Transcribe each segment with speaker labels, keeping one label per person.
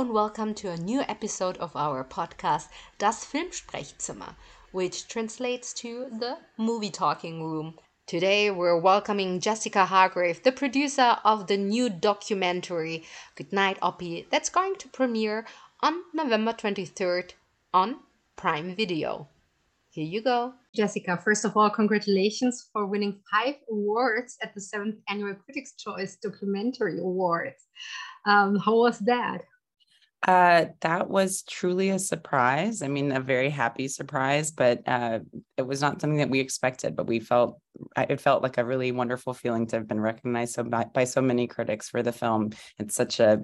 Speaker 1: And welcome to a new episode of our podcast Das Filmsprechzimmer, which translates to the movie talking room. Today we're welcoming Jessica Hargrave, the producer of the new documentary Goodnight Oppy that's going to premiere on November 23rd on Prime Video. Here you go.
Speaker 2: Jessica, first of all, congratulations for winning five awards at the seventh annual Critics' Choice Documentary Awards. Um, how was that?
Speaker 3: Uh, that was truly a surprise. I mean, a very happy surprise, but uh, it was not something that we expected. But we felt it felt like a really wonderful feeling to have been recognized so by, by so many critics for the film. It's such a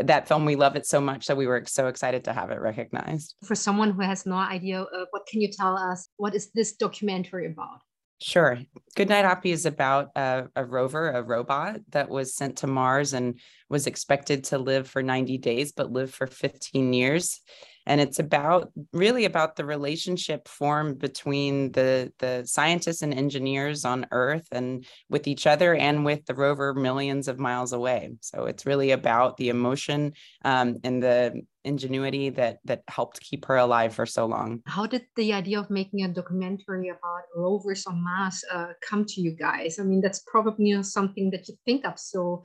Speaker 3: that film we love it so much that we were so excited to have it recognized.
Speaker 2: For someone who has no idea, what can you tell us? What is this documentary about?
Speaker 3: Sure. Goodnight Oppy is about a, a, rover, a robot that was sent to Mars and was expected to live for 90 days, but lived for 15 years. And it's about really about the relationship formed between the, the scientists and engineers on Earth and with each other and with the rover millions of miles away. So it's really about the emotion um, and the ingenuity that that helped keep her alive for so long.
Speaker 2: How did the idea of making a documentary about rovers on Mars uh, come to you guys? I mean, that's probably something that you think of so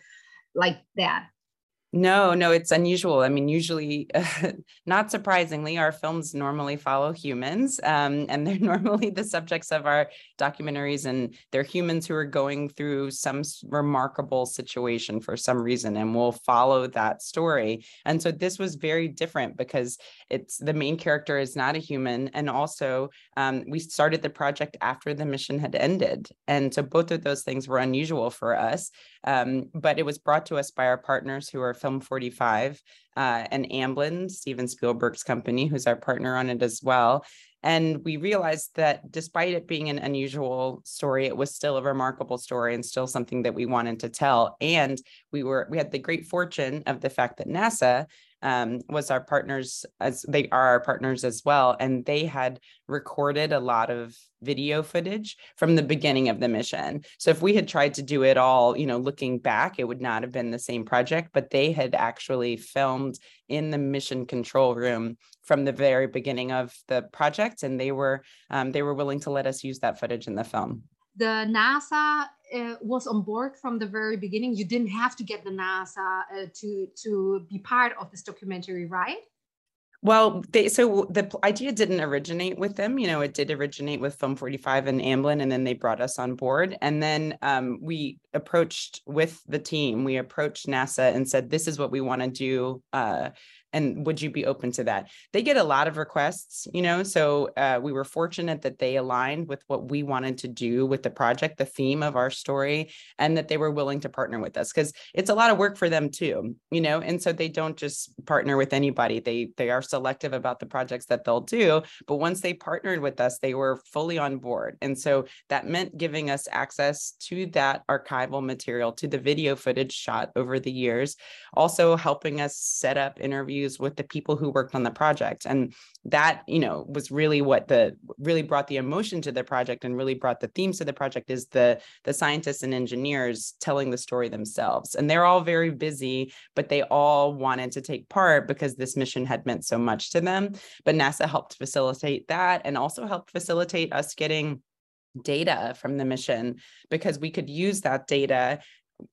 Speaker 2: like that
Speaker 3: no, no, it's unusual. I mean, usually, uh, not surprisingly, our films normally follow humans, um, and they're normally the subjects of our documentaries, and they're humans who are going through some remarkable situation for some reason, and we'll follow that story. And so this was very different because it's the main character is not a human, and also um, we started the project after the mission had ended, and so both of those things were unusual for us. Um, but it was brought to us by our partners who are Film 45 uh, and Amblin, Steven Spielberg's company, who's our partner on it as well. And we realized that despite it being an unusual story, it was still a remarkable story and still something that we wanted to tell. And we were we had the great fortune of the fact that NASA um, was our partners as they are our partners as well and they had recorded a lot of video footage from the beginning of the mission. So if we had tried to do it all you know looking back it would not have been the same project but they had actually filmed in the mission control room from the very beginning of the project and they were um, they were willing to let us use that footage in the film.
Speaker 2: The NASA uh, was on board from the very beginning. You didn't have to get the NASA uh, to to be part of this documentary, right?
Speaker 3: Well, they so the idea didn't originate with them. You know, it did originate with Film 45 and Amblin, and then they brought us on board. And then um, we approached with the team. We approached NASA and said, "This is what we want to do." Uh, and would you be open to that? They get a lot of requests you know so uh, we were fortunate that they aligned with what we wanted to do with the project the theme of our story and that they were willing to partner with us because it's a lot of work for them too you know and so they don't just partner with anybody. They they are selective about the projects that they'll do but once they partnered with us they were fully on board and so that meant giving us access to that archival material to the video footage shot over the years also helping us set up interviews interviews with the people who worked on the project. And that you know was really what the really brought the emotion to the project and really brought the themes to the project is the the scientists and engineers telling the story themselves. And they're all very busy but they all wanted to take part because this mission had meant so much to them. But nasa helped facilitate that and also helped facilitate us getting data from the mission because we could use that data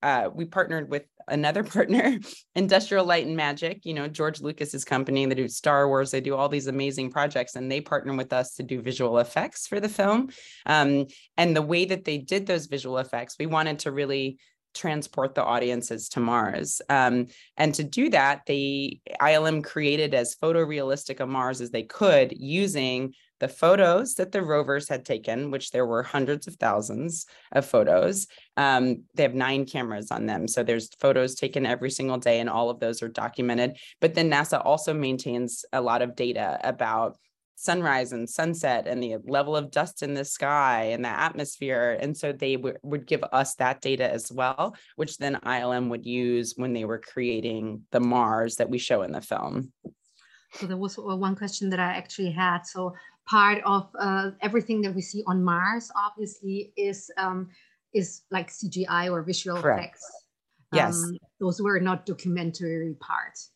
Speaker 3: uh, we partnered with another partner, Industrial Light and Magic, you know, George Lucas's company. They do Star Wars, they do all these amazing projects, and they partner with us to do visual effects for the film. Um, and the way that they did those visual effects, we wanted to really transport the audiences to Mars. Um, and to do that, the ILM created as photorealistic a Mars as they could using the photos that the rovers had taken, which there were hundreds of thousands of photos. Um, they have nine cameras on them. So there's photos taken every single day, and all of those are documented. But then NASA also maintains a lot of data about sunrise and sunset and the level of dust in the sky and the atmosphere. And so they w- would give us that data as well, which then ILM would use when they were creating the Mars that we show in the film.
Speaker 2: So there was one question that I actually had. So part of uh, everything that we see on Mars, obviously, is um, is like CGI or visual Correct. effects.
Speaker 3: Yes,
Speaker 2: um, those were not documentary parts.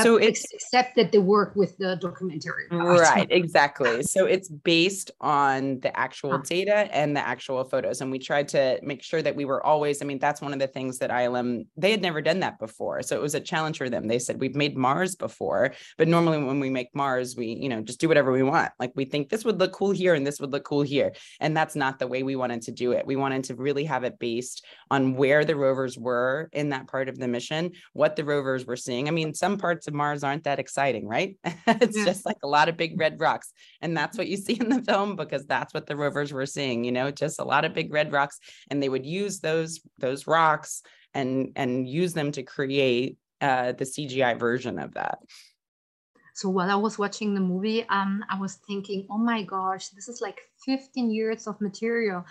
Speaker 3: So it's
Speaker 2: except that they work with the documentary.
Speaker 3: right exactly. So it's based on the actual
Speaker 2: Huh.
Speaker 3: data and the actual photos and we tried to make sure that we were always i mean that's one of the things that ilm they had never done that before. So it was a challenge for them. They said we've made mars before but normally when we make mars we you know just do whatever we want. Like we think this would look cool here and this would look cool here and that's not the way we wanted to do it. We wanted to really have it based on where the rovers were in that part of the mission what the rovers were seeing. I mean some parts of mars aren't that exciting right? It's
Speaker 2: Yeah.
Speaker 3: just like a lot of big red rocks and that's what you see in the film because that's what the rovers were seeing you know just a lot of big red rocks and they would use those those rocks and and use them to create uh the cgi version of that
Speaker 2: So while I was watching the movie, um, I was thinking, oh my gosh, this is like 15 years of material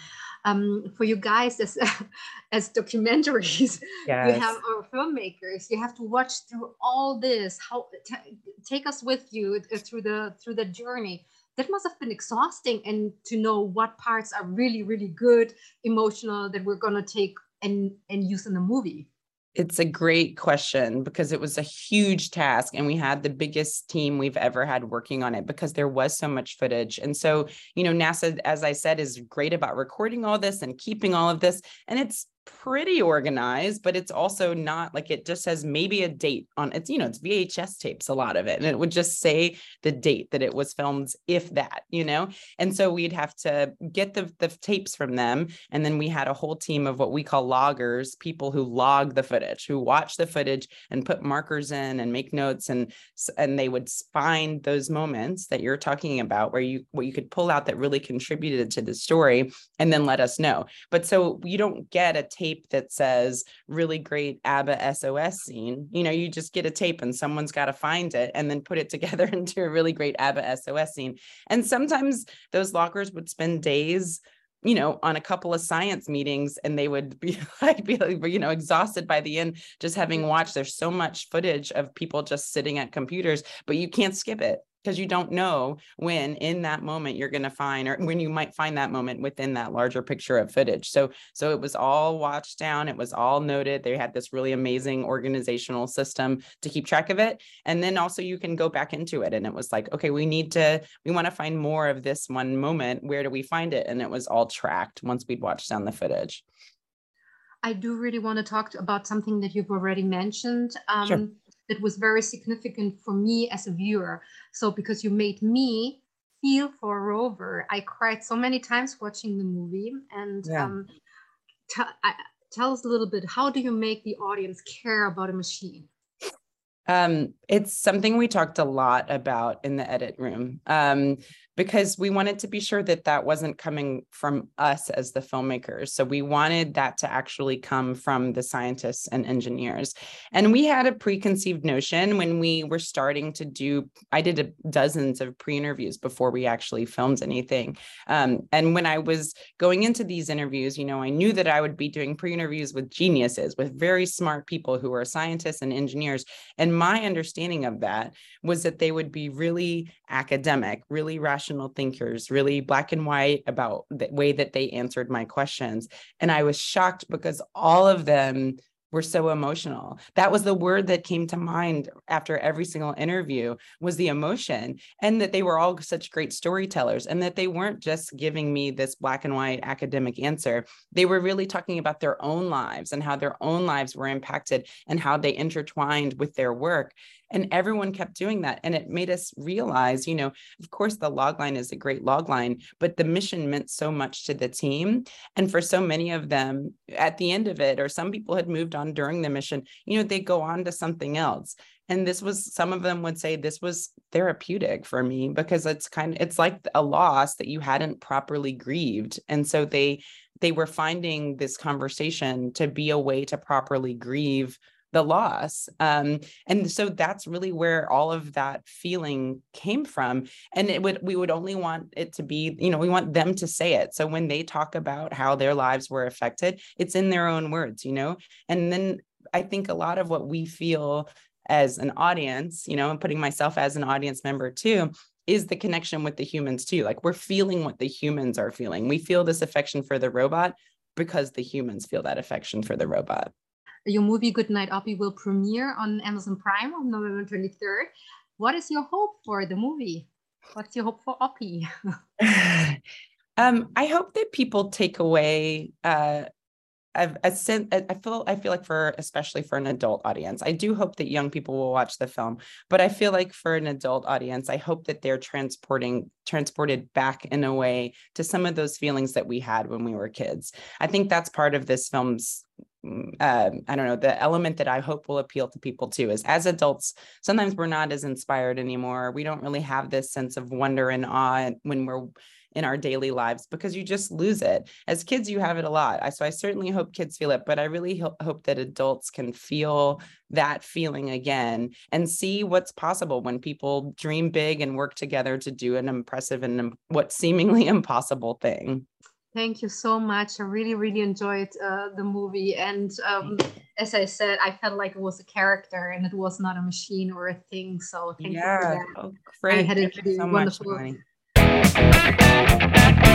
Speaker 2: um, for you guys as as documentaries. You have our filmmakers. You have to watch through all this. How t- take us with you uh, through the through the journey. That must have been exhausting, and to know what parts are really really good, emotional that we're gonna take and and use in the movie.
Speaker 3: It's a great question because it was a huge task and we had the biggest team we've ever had working on it because there was so much footage. And so, you know, NASA, as I said, is great about recording all this and keeping all of this. And it's pretty organized, but it's also not like it just says maybe a date on it's, you know, it's VHS tapes, a lot of it. And it would just say the date that it was filmed, if that, you know. And so we'd have to get the, the tapes from them. And then we had a whole team of what we call loggers, people who log the footage, who watch the footage and put markers in and make notes. And and they would find those moments that you're talking about where you what you could pull out that really contributed to the story and then let us know. But so you don't get a tape that says really great ABBA SOS scene. You know, you just get a tape and someone's got to find it and then put it together into a really great ABBA SOS scene. And sometimes those loggers would spend days you know, on a couple of science meetings and they would be like, be like, you know, exhausted by the end, just having watched. There's so much footage of people just sitting at computers, but you can't skip it because you don't know when in that moment you're going to find or when you might find that moment within that larger picture of footage so so it was all watched down it was all noted they had this really amazing organizational system to keep track of it and then also you can go back into it and it was like okay we need to we want to find more of this one moment where do we find it and it was all tracked once we'd watched down the footage
Speaker 2: I do really want to talk about something that you've already mentioned. Um,
Speaker 3: Sure.
Speaker 2: That was very significant for me as a viewer. So, because you made me feel for Rover, I cried so many times watching the movie. And
Speaker 3: Yeah.
Speaker 2: um, I, tell us a little bit how do you make the audience care about a machine?
Speaker 3: Um, it's something we talked a lot about in the edit room um, because we wanted to be sure that that wasn't coming from us as the filmmakers. So we wanted that to actually come from the scientists and engineers. And we had a preconceived notion when we were starting to do, I did a, dozens of pre interviews before we actually filmed anything. Um, and when I was going into these interviews, you know, I knew that I would be doing pre interviews with geniuses, with very smart people who are scientists and engineers. And my understanding of that was that they would be really academic, really rational thinkers, really black and white about the way that they answered my questions. And I was shocked because all of them were so emotional. That was the word that came to mind after every single interview was the emotion and that they were all such great storytellers and that they weren't just giving me this black and white academic answer. They were really talking about their own lives and how their own lives were impacted and how they intertwined with their work. And everyone kept doing that. And it made us realize, you know, of course, the log line is a great log line, but the mission meant so much to the team. And for so many of them at the end of it, or some people had moved on during the mission, you know, they go on to something else. And this was, some of them would say this was therapeutic for me because it's kind of, it's like a loss that you hadn't properly grieved. And so they, they were finding this conversation to be a way to properly grieve the loss. Um, and so that's really where all of that feeling came from. And it would we would only want it to be, you know, we want them to say it. So when they talk about how their lives were affected, it's in their own words, you know. And then I think a lot of what we feel as an audience, you know, and putting myself as an audience member too, is the connection with the humans too. Like we're feeling what the humans are feeling. We feel this affection for the robot because the humans feel that affection for the robot.
Speaker 2: Your movie Goodnight Oppy will premiere on Amazon Prime on November 23rd. What is your hope for the movie? What's your hope for Oppy?
Speaker 3: um, I hope that people take away uh, I've, I feel I feel like for especially for an adult audience, I do hope that young people will watch the film. But I feel like for an adult audience, I hope that they're transporting transported back in a way to some of those feelings that we had when we were kids. I think that's part of this film's uh, I don't know, the element that I hope will appeal to people too is as adults, sometimes we're not as inspired anymore. We don't really have this sense of wonder and awe when we're in our daily lives because you just lose it. As kids, you have it a lot. So I certainly hope kids feel it, but I really hope that adults can feel that feeling again and see what's possible when people dream big and work together to do an impressive and what seemingly impossible thing.
Speaker 2: Thank you so much. I really, really enjoyed uh, the movie. And um, as I said, I felt like it was a character and it was not a machine or a thing. So thank yeah. you for that. Oh, great. I had a really so wonderful. Much,